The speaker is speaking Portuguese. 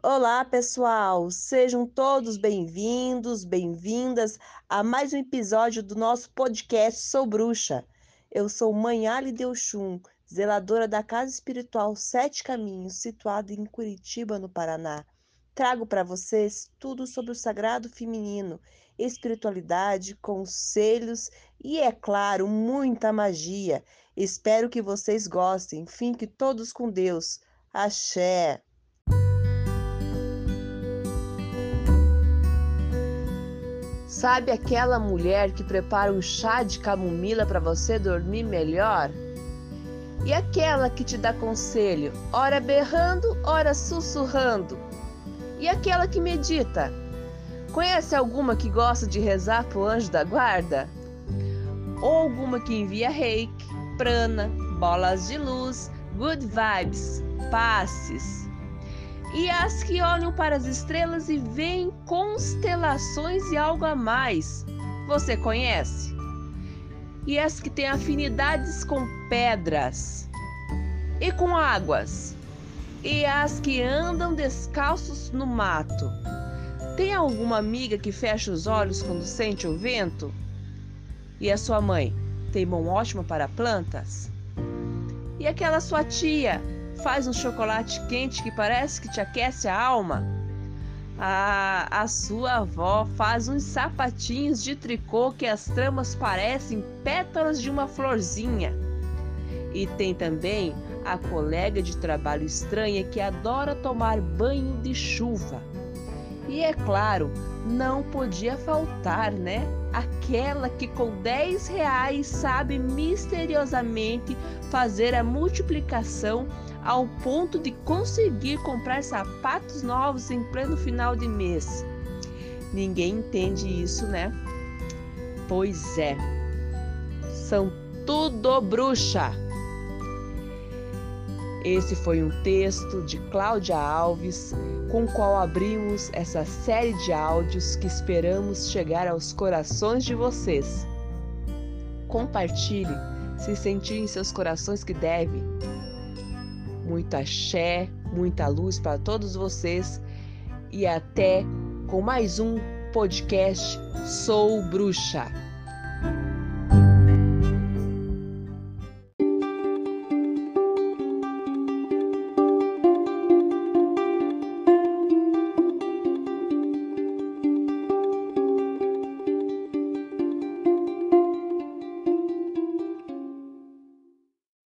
Olá, pessoal! Sejam todos bem-vindos, bem-vindas a mais um episódio do nosso podcast Sou Bruxa. Eu sou Mãe Ali zeladora da Casa Espiritual Sete Caminhos, situada em Curitiba, no Paraná. Trago para vocês tudo sobre o sagrado feminino, espiritualidade, conselhos e, é claro, muita magia. Espero que vocês gostem. Fiquem todos com Deus. Axé! Sabe aquela mulher que prepara um chá de camomila para você dormir melhor? E aquela que te dá conselho, ora berrando, ora sussurrando? E aquela que medita? Conhece alguma que gosta de rezar pro anjo da guarda? Ou alguma que envia reiki, prana, bolas de luz, good vibes, passes? E as que olham para as estrelas e veem constelações e algo a mais. Você conhece? E as que têm afinidades com pedras e com águas, e as que andam descalços no mato. Tem alguma amiga que fecha os olhos quando sente o vento? E a sua mãe tem mão ótima para plantas? E aquela sua tia faz um chocolate quente que parece que te aquece a alma. A, a sua avó faz uns sapatinhos de tricô que as tramas parecem pétalas de uma florzinha. E tem também a colega de trabalho estranha que adora tomar banho de chuva. E é claro, não podia faltar, né? Aquela que com 10 reais sabe misteriosamente fazer a multiplicação ao ponto de conseguir comprar sapatos novos em pleno final de mês. Ninguém entende isso, né? Pois é, são tudo bruxa. Esse foi um texto de Cláudia Alves, com o qual abrimos essa série de áudios que esperamos chegar aos corações de vocês. Compartilhe se sentir em seus corações que deve. Muito axé, muita luz para todos vocês e até com mais um podcast Sou Bruxa.